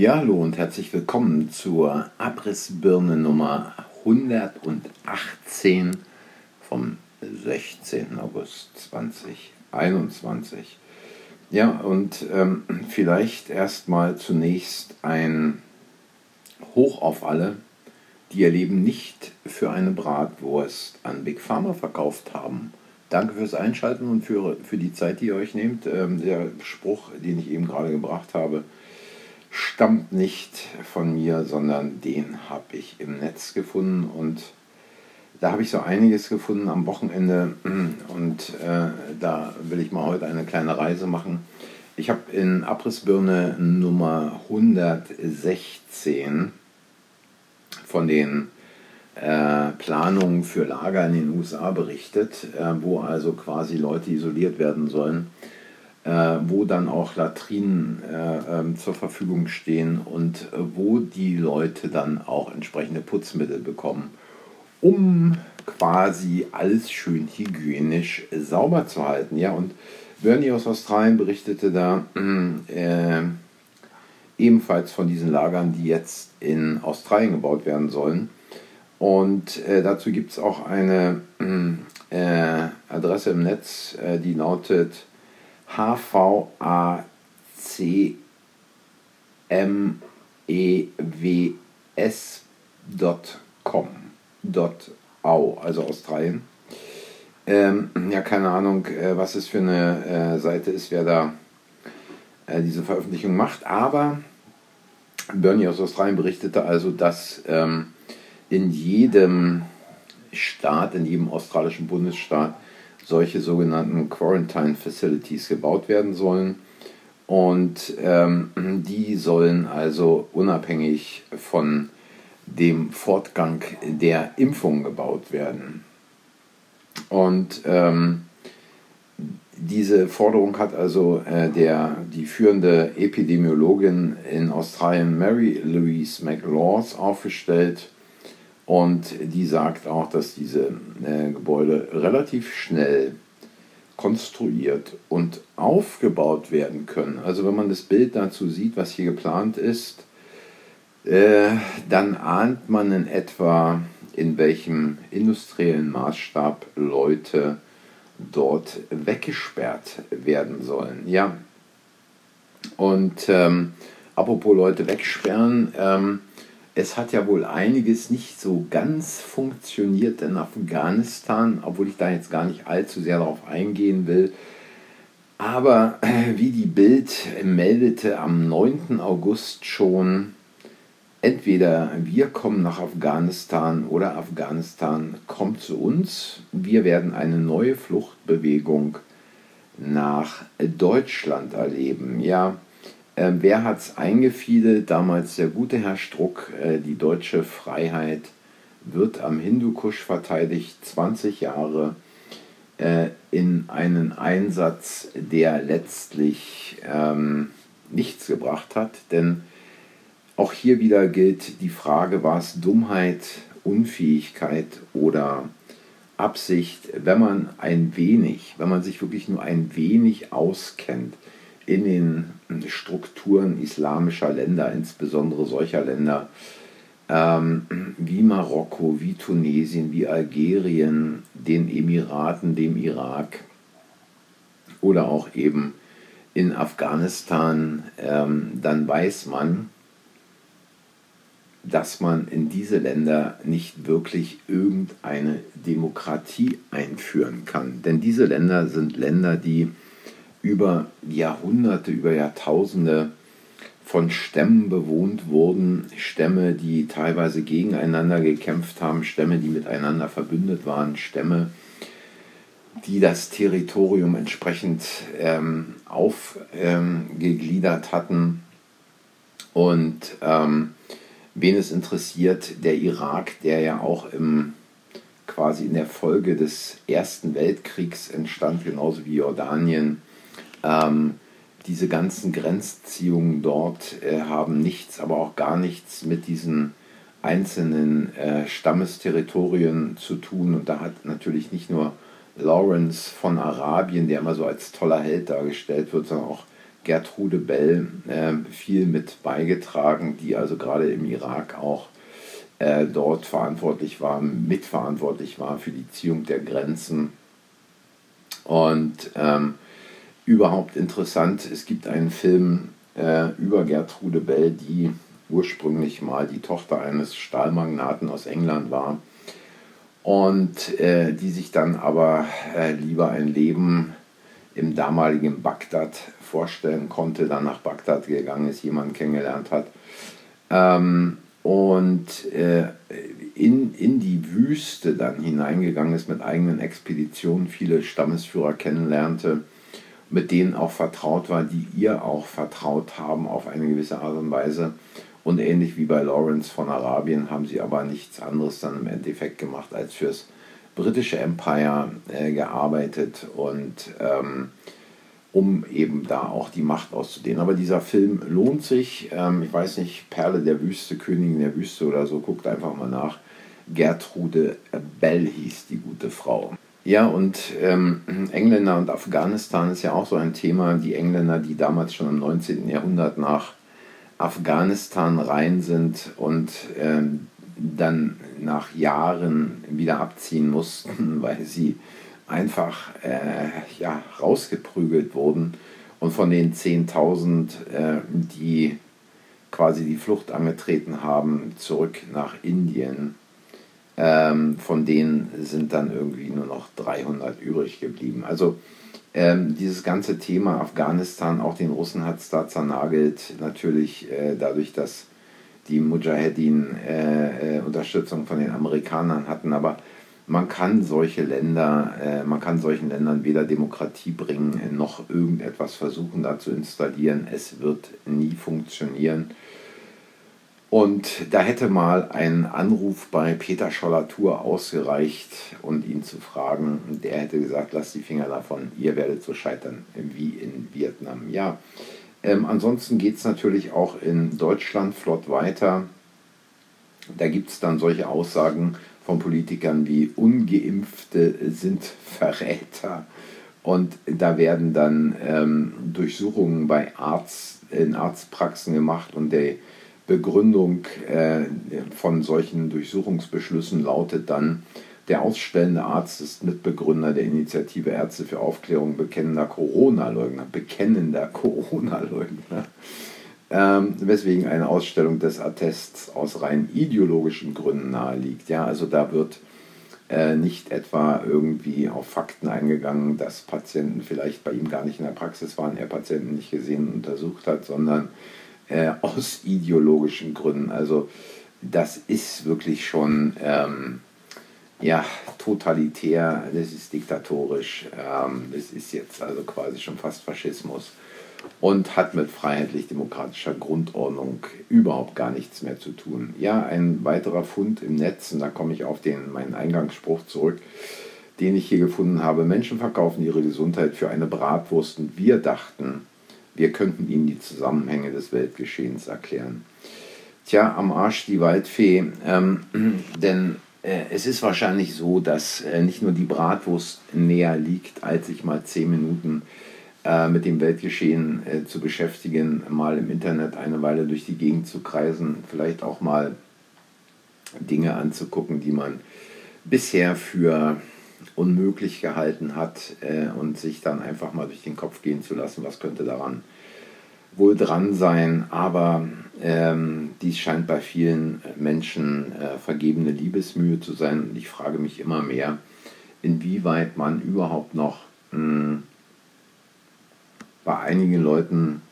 Ja, hallo und herzlich willkommen zur Abrissbirne Nummer 118 vom 16. August 2021. Ja, und ähm, vielleicht erstmal zunächst ein Hoch auf alle, die ihr Leben nicht für eine Bratwurst an Big Pharma verkauft haben. Danke fürs Einschalten und für, für die Zeit, die ihr euch nehmt. Ähm, der Spruch, den ich eben gerade gebracht habe, stammt nicht von mir, sondern den habe ich im Netz gefunden. Und da habe ich so einiges gefunden am Wochenende. Und äh, da will ich mal heute eine kleine Reise machen. Ich habe in Abrissbirne Nummer 116 von den äh, Planungen für Lager in den USA berichtet, äh, wo also quasi Leute isoliert werden sollen wo dann auch Latrinen äh, ähm, zur Verfügung stehen und äh, wo die Leute dann auch entsprechende Putzmittel bekommen, um quasi alles schön hygienisch sauber zu halten. Ja, und Bernie aus Australien berichtete da äh, ebenfalls von diesen Lagern, die jetzt in Australien gebaut werden sollen. Und äh, dazu gibt es auch eine äh, Adresse im Netz, äh, die lautet hvacemews.com. .au, also Australien. Ähm, ja, keine Ahnung, äh, was es für eine äh, Seite ist, wer da äh, diese Veröffentlichung macht, aber Bernie aus Australien berichtete also, dass ähm, in jedem Staat, in jedem australischen Bundesstaat solche sogenannten Quarantine Facilities gebaut werden sollen. Und ähm, die sollen also unabhängig von dem Fortgang der Impfung gebaut werden. Und ähm, diese Forderung hat also äh, der, die führende Epidemiologin in Australien Mary Louise McLaws aufgestellt und die sagt auch, dass diese äh, Gebäude relativ schnell konstruiert und aufgebaut werden können. Also wenn man das Bild dazu sieht, was hier geplant ist, äh, dann ahnt man in etwa, in welchem industriellen Maßstab Leute dort weggesperrt werden sollen. Ja. Und ähm, apropos Leute wegsperren, ähm, es hat ja wohl einiges nicht so ganz funktioniert in Afghanistan, obwohl ich da jetzt gar nicht allzu sehr darauf eingehen will. Aber äh, wie die Bild meldete am 9. August schon, entweder wir kommen nach Afghanistan oder Afghanistan kommt zu uns. Wir werden eine neue Fluchtbewegung nach Deutschland erleben. Ja, äh, wer hat es eingefädelt? Damals der gute Herr Struck, äh, die deutsche Freiheit wird am Hindukusch verteidigt, 20 Jahre äh, in einen Einsatz, der letztlich ähm, nichts gebracht hat. Denn auch hier wieder gilt die Frage, war es Dummheit, Unfähigkeit oder Absicht, wenn man ein wenig, wenn man sich wirklich nur ein wenig auskennt, in den Strukturen islamischer Länder, insbesondere solcher Länder ähm, wie Marokko, wie Tunesien, wie Algerien, den Emiraten, dem Irak oder auch eben in Afghanistan, ähm, dann weiß man, dass man in diese Länder nicht wirklich irgendeine Demokratie einführen kann. Denn diese Länder sind Länder, die über Jahrhunderte, über Jahrtausende von Stämmen bewohnt wurden, Stämme, die teilweise gegeneinander gekämpft haben, Stämme, die miteinander verbündet waren, Stämme, die das Territorium entsprechend ähm, aufgegliedert ähm, hatten. Und ähm, wen es interessiert, der Irak, der ja auch im, quasi in der Folge des Ersten Weltkriegs entstand, genauso wie Jordanien, ähm, diese ganzen Grenzziehungen dort äh, haben nichts, aber auch gar nichts mit diesen einzelnen äh, Stammesterritorien zu tun. Und da hat natürlich nicht nur Lawrence von Arabien, der immer so als toller Held dargestellt wird, sondern auch Gertrude Bell äh, viel mit beigetragen, die also gerade im Irak auch äh, dort verantwortlich war, mitverantwortlich war für die Ziehung der Grenzen. Und ähm, überhaupt interessant, es gibt einen Film äh, über Gertrude Bell, die ursprünglich mal die Tochter eines Stahlmagnaten aus England war und äh, die sich dann aber äh, lieber ein Leben im damaligen Bagdad vorstellen konnte, dann nach Bagdad gegangen ist, jemanden kennengelernt hat. Ähm, und äh, in, in die Wüste dann hineingegangen ist mit eigenen Expeditionen, viele Stammesführer kennenlernte, mit denen auch vertraut war, die ihr auch vertraut haben auf eine gewisse Art und Weise und ähnlich wie bei Lawrence von Arabien haben sie aber nichts anderes dann im Endeffekt gemacht, als fürs britische Empire äh, gearbeitet und ähm, um eben da auch die Macht auszudehnen. Aber dieser Film lohnt sich. Ähm, ich weiß nicht, Perle der Wüste, Königin der Wüste oder so, guckt einfach mal nach. Gertrude Bell hieß die gute Frau. Ja, und ähm, Engländer und Afghanistan ist ja auch so ein Thema. Die Engländer, die damals schon im 19. Jahrhundert nach Afghanistan rein sind und äh, dann nach Jahren wieder abziehen mussten, weil sie einfach äh, ja, rausgeprügelt wurden. Und von den 10.000, äh, die quasi die Flucht angetreten haben, zurück nach Indien, ähm, von denen sind dann irgendwie nur noch 300 übrig geblieben. Also ähm, dieses ganze Thema Afghanistan, auch den Russen hat es da zernagelt, natürlich äh, dadurch, dass die Mujahedin äh, äh, Unterstützung von den Amerikanern hatten, aber man kann solche Länder, äh, man kann solchen Ländern weder Demokratie bringen, noch irgendetwas versuchen da zu installieren. Es wird nie funktionieren. Und da hätte mal ein Anruf bei Peter Schollatur ausgereicht und ihn zu fragen. Der hätte gesagt, lasst die Finger davon, ihr werdet so scheitern wie in Vietnam. Ja, ähm, ansonsten geht es natürlich auch in Deutschland flott weiter. Da gibt es dann solche Aussagen von Politikern wie ungeimpfte sind Verräter. Und da werden dann ähm, Durchsuchungen bei Arzt, in Arztpraxen gemacht und der Begründung äh, von solchen Durchsuchungsbeschlüssen lautet dann, der ausstellende Arzt ist Mitbegründer der Initiative Ärzte für Aufklärung bekennender Corona-Leugner. Bekennender Corona-Leugner. Ähm, weswegen eine Ausstellung des Attests aus rein ideologischen Gründen naheliegt. Ja, also da wird äh, nicht etwa irgendwie auf Fakten eingegangen, dass Patienten vielleicht bei ihm gar nicht in der Praxis waren, er Patienten nicht gesehen und untersucht hat, sondern äh, aus ideologischen Gründen. Also das ist wirklich schon ähm, ja, totalitär, das ist diktatorisch, ähm, das ist jetzt also quasi schon fast Faschismus und hat mit freiheitlich-demokratischer Grundordnung überhaupt gar nichts mehr zu tun. Ja, ein weiterer Fund im Netz, und da komme ich auf den, meinen Eingangsspruch zurück, den ich hier gefunden habe. Menschen verkaufen ihre Gesundheit für eine Bratwurst und wir dachten, wir könnten Ihnen die Zusammenhänge des Weltgeschehens erklären. Tja, am Arsch die Waldfee, ähm, denn äh, es ist wahrscheinlich so, dass äh, nicht nur die Bratwurst näher liegt, als sich mal zehn Minuten äh, mit dem Weltgeschehen äh, zu beschäftigen, mal im Internet eine Weile durch die Gegend zu kreisen, vielleicht auch mal Dinge anzugucken, die man bisher für unmöglich gehalten hat äh, und sich dann einfach mal durch den Kopf gehen zu lassen, was könnte daran wohl dran sein. Aber ähm, dies scheint bei vielen Menschen äh, vergebene Liebesmühe zu sein. Und ich frage mich immer mehr, inwieweit man überhaupt noch mh, hm, bei einigen Leuten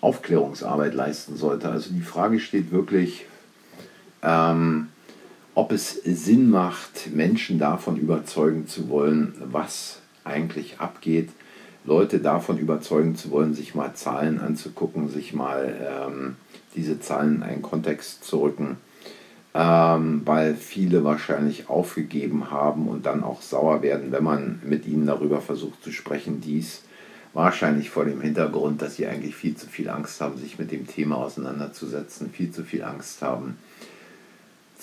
Aufklärungsarbeit leisten sollte. Also die Frage steht wirklich, ähm, ob es Sinn macht, Menschen davon überzeugen zu wollen, was eigentlich abgeht, Leute davon überzeugen zu wollen, sich mal Zahlen anzugucken, sich mal ähm, diese Zahlen in einen Kontext zu rücken, ähm, weil viele wahrscheinlich aufgegeben haben und dann auch sauer werden, wenn man mit ihnen darüber versucht zu sprechen. Dies wahrscheinlich vor dem Hintergrund, dass sie eigentlich viel zu viel Angst haben, sich mit dem Thema auseinanderzusetzen, viel zu viel Angst haben,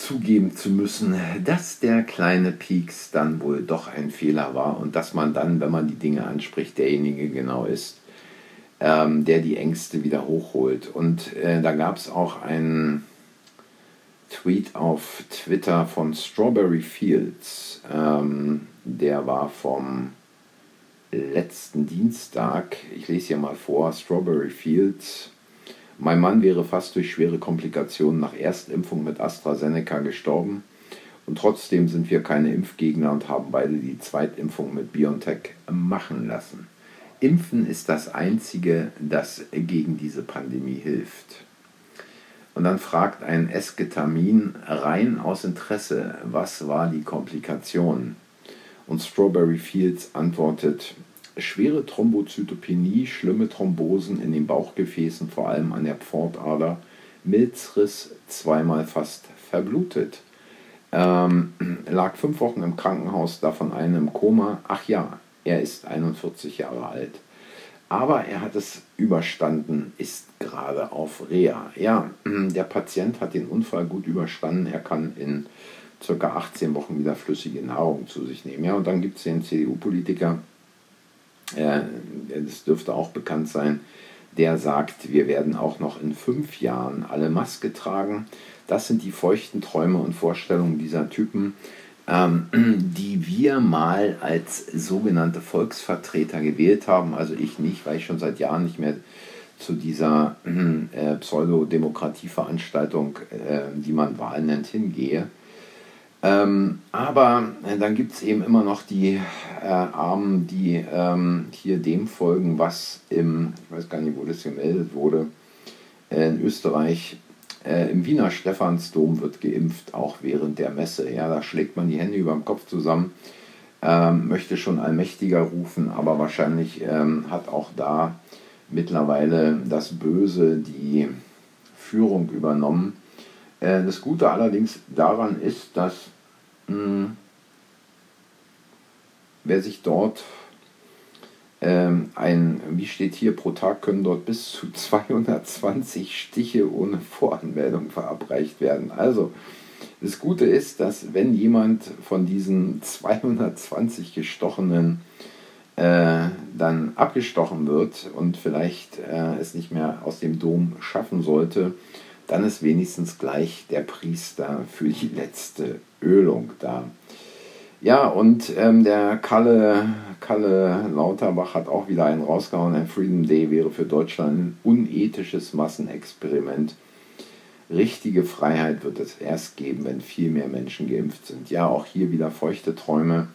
zugeben zu müssen, dass der kleine Pieks dann wohl doch ein Fehler war und dass man dann, wenn man die Dinge anspricht, derjenige genau ist, ähm, der die Ängste wieder hochholt. Und äh, da gab es auch einen Tweet auf Twitter von Strawberry Fields. Ähm, der war vom letzten Dienstag. Ich lese hier mal vor. Strawberry Fields. Mein Mann wäre fast durch schwere Komplikationen nach Erstimpfung mit AstraZeneca gestorben. Und trotzdem sind wir keine Impfgegner und haben beide die Zweitimpfung mit BioNTech machen lassen. Impfen ist das Einzige, das gegen diese Pandemie hilft. Und dann fragt ein Esketamin rein aus Interesse, was war die Komplikation? Und Strawberry Fields antwortet, schwere Thrombozytopenie, schlimme Thrombosen in den Bauchgefäßen, vor allem an der Pfortader, Milzriss, zweimal fast verblutet. Ähm, lag fünf Wochen im Krankenhaus, davon eine im Koma. Ach ja, er ist 41 Jahre alt. Aber er hat es überstanden, ist gerade auf Reha. Ja, der Patient hat den Unfall gut überstanden. Er kann in ca. 18 Wochen wieder flüssige Nahrung zu sich nehmen. Ja, und dann gibt es den CDU-Politiker, äh, das dürfte auch bekannt sein, der sagt, wir werden auch noch in fünf Jahren alle Maske tragen. Das sind die feuchten Träume und Vorstellungen dieser Typen ähm, die wir mal als sogenannte Volksvertreter gewählt haben. Also ich nicht, weil ich schon seit Jahren nicht mehr zu dieser äh, Pseudodemokratieveranstaltung, äh, die man Wahl nennt, hingehe. Ähm, aber äh, dann gibt es eben immer noch die äh, Armen, die ähm, hier dem folgen, was im, ich weiß gar nicht, wo das gemeldet wurde, äh, in Österreich äh, Im Wiener Stephansdom wird geimpft, auch während der Messe. Ja, da schlägt man die Hände über dem Kopf zusammen, ähm, möchte schon Allmächtiger rufen, aber wahrscheinlich ähm, hat auch da mittlerweile das Böse die Führung übernommen. Äh, das Gute allerdings daran ist, dass mh, hm, wer sich dort ähm, ein, wie steht hier, pro Tag können dort bis zu 220 Stiche ohne Voranmeldung verabreicht werden. Also, das Gute ist, dass wenn jemand von diesen 220 Gestochenen äh, dann abgestochen wird und vielleicht äh, es nicht mehr aus dem Dom schaffen sollte, dann ist wenigstens gleich der Priester für die letzte Ölung da. Ja, und ähm, der Kalle, Kalle Lauterbach hat auch wieder einen rausgehauen. Ein Freedom Day wäre für Deutschland ein unethisches Massenexperiment. Richtige Freiheit wird es erst geben, wenn viel mehr Menschen geimpft sind. Ja, auch hier wieder feuchte Träume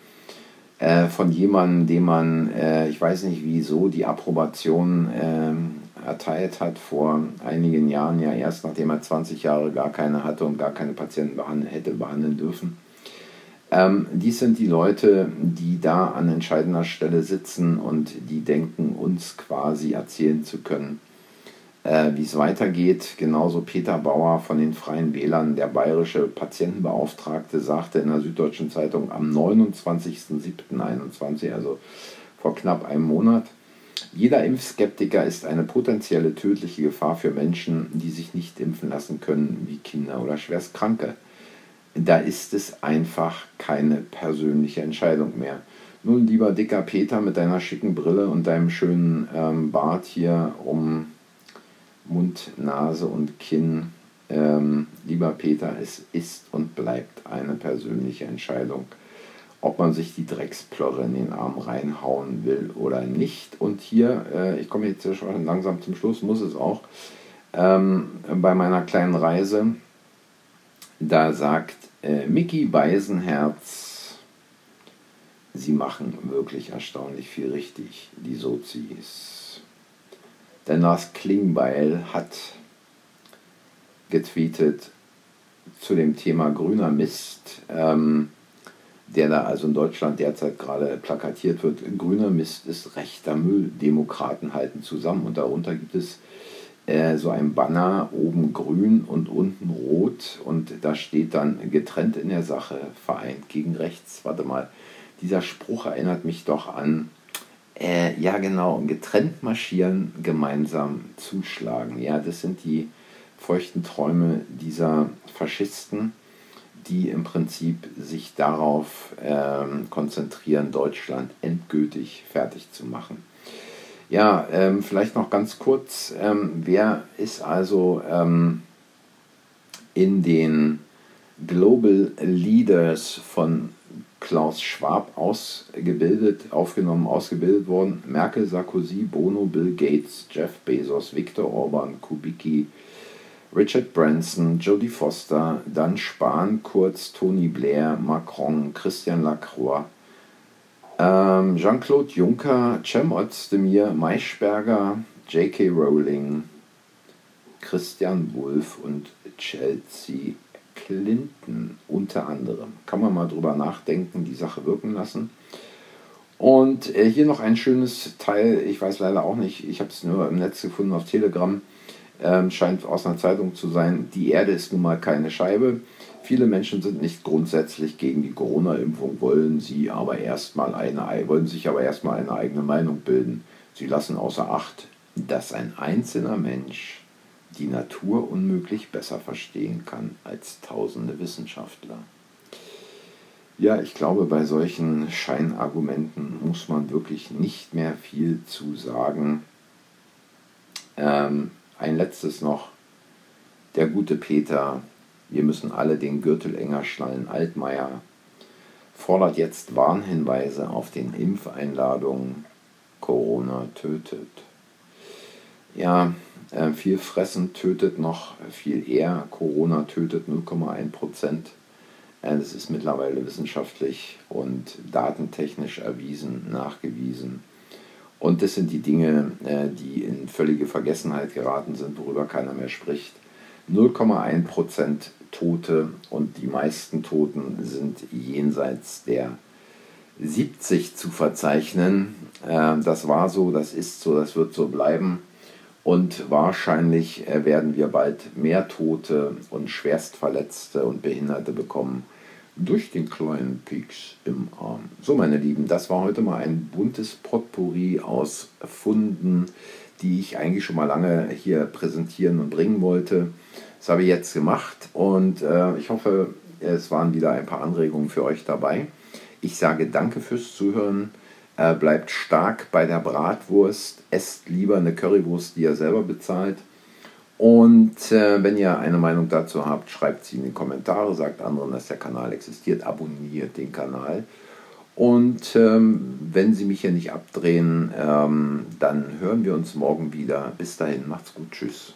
äh, von jemandem, dem man, äh, ich weiß nicht wieso, die Approbation äh, erteilt hat vor einigen Jahren, ja erst nachdem er 20 Jahre gar keine hatte und gar keine Patienten behandeln, hätte behandeln dürfen. Ähm, dies sind die Leute, die da an entscheidender Stelle sitzen und die denken, uns quasi erzählen zu können, äh, wie es weitergeht. Genauso Peter Bauer von den Freien Wählern, der bayerische Patientenbeauftragte, sagte in der Süddeutschen Zeitung am 29.07.21, also vor knapp einem Monat, jeder Impfskeptiker ist eine potenzielle tödliche Gefahr für Menschen, die sich nicht impfen lassen können, wie Kinder oder Schwerstkranke da ist es einfach keine persönliche Entscheidung mehr. Nun, lieber dicker Peter mit deiner schicken Brille und deinem schönen ähm, Bart hier um Mund, Nase und Kinn, ähm, lieber Peter, es ist und bleibt eine persönliche Entscheidung, ob man sich die Drecksplorre in den Arm reinhauen will oder nicht. Und hier, äh, ich komme jetzt schon langsam zum Schluss, muss es auch, ähm, bei meiner kleinen Reise da sagt äh, Mickey Beisenherz, sie machen wirklich erstaunlich viel richtig, die Sozis. Denn Lars Klingbeil hat getweetet zu dem Thema grüner Mist, ähm, der da also in Deutschland derzeit gerade plakatiert wird. Grüner Mist ist rechter Müll. Demokraten halten zusammen und darunter gibt es äh, so ein Banner, oben grün und unten rot und da steht dann getrennt in der Sache, vereint gegen rechts. Warte mal, dieser Spruch erinnert mich doch an, äh, ja genau, getrennt marschieren, gemeinsam zuschlagen. Ja, das sind die feuchten Träume dieser Faschisten, die im Prinzip sich darauf äh, konzentrieren, Deutschland endgültig fertig zu machen. Ja, ähm, vielleicht noch ganz kurz, ähm, wer ist also ähm, in den Global Leaders von Klaus Schwab ausgebildet, aufgenommen, ausgebildet worden? Merkel, Sarkozy, Bono, Bill Gates, Jeff Bezos, Viktor Orban, Kubicki, Richard Branson, Jodie Foster, Dan Spahn, Kurz, Tony Blair, Macron, Christian Lacroix, ähm, Jean-Claude Juncker, Cem Özdemir, Maischberger, J.K. Rowling, Christian Wulff und Chelsea Clinton unter anderem. Kann man mal drüber nachdenken, die Sache wirken lassen. Und äh, hier noch ein schönes Teil, ich weiß leider auch nicht, ich habe es nur im Netz gefunden auf Telegram ähm, scheint aus einer Zeitung zu sein, die Erde ist nun mal keine Scheibe. Viele Menschen sind nicht grundsätzlich gegen die Corona-Impfung, wollen sie aber erstmal eine, wollen sich aber erstmal eine eigene Meinung bilden. Sie lassen außer Acht, dass ein einzelner Mensch die Natur unmöglich besser verstehen kann als tausende Wissenschaftler. Ja, ich glaube, bei solchen Scheinargumenten muss man wirklich nicht mehr viel zu sagen. Ähm, ein letztes noch. Der gute Peter, wir müssen alle den Gürtel enger schnallen. Altmaier fordert jetzt Warnhinweise auf den Impfeinladungen. Corona tötet. Ja, äh, viel Fressen tötet noch viel eher. Corona tötet 0,1 Prozent. Äh, das ist mittlerweile wissenschaftlich und datentechnisch erwiesen, nachgewiesen. Und das sind die Dinge, äh, die in völlige Vergessenheit geraten sind, worüber keiner mehr spricht. 0,1% Tote und die meisten Toten sind jenseits der 70 zu verzeichnen. Äh, das war so, das ist so, das wird so bleiben. Und wahrscheinlich äh, werden wir bald mehr Tote und Schwerstverletzte und Behinderte bekommen durch den kleinen Pieks im Arm. So, meine Lieben, das war heute mal ein buntes Potpourri aus Funden, die ich eigentlich schon mal lange hier präsentieren und bringen wollte. Das habe ich jetzt gemacht und äh, ich hoffe, es waren wieder ein paar Anregungen für euch dabei. Ich sage danke fürs Zuhören. Äh, bleibt stark bei der Bratwurst. Esst lieber eine Currywurst, die ihr selber bezahlt und äh, wenn ihr eine Meinung dazu habt, schreibt sie in die Kommentare, sagt anderen, dass der Kanal existiert, abonniert den Kanal. Und ähm, wenn Sie mich hier nicht abdrehen, ähm, dann hören wir uns morgen wieder. Bis dahin, macht's gut, tschüss.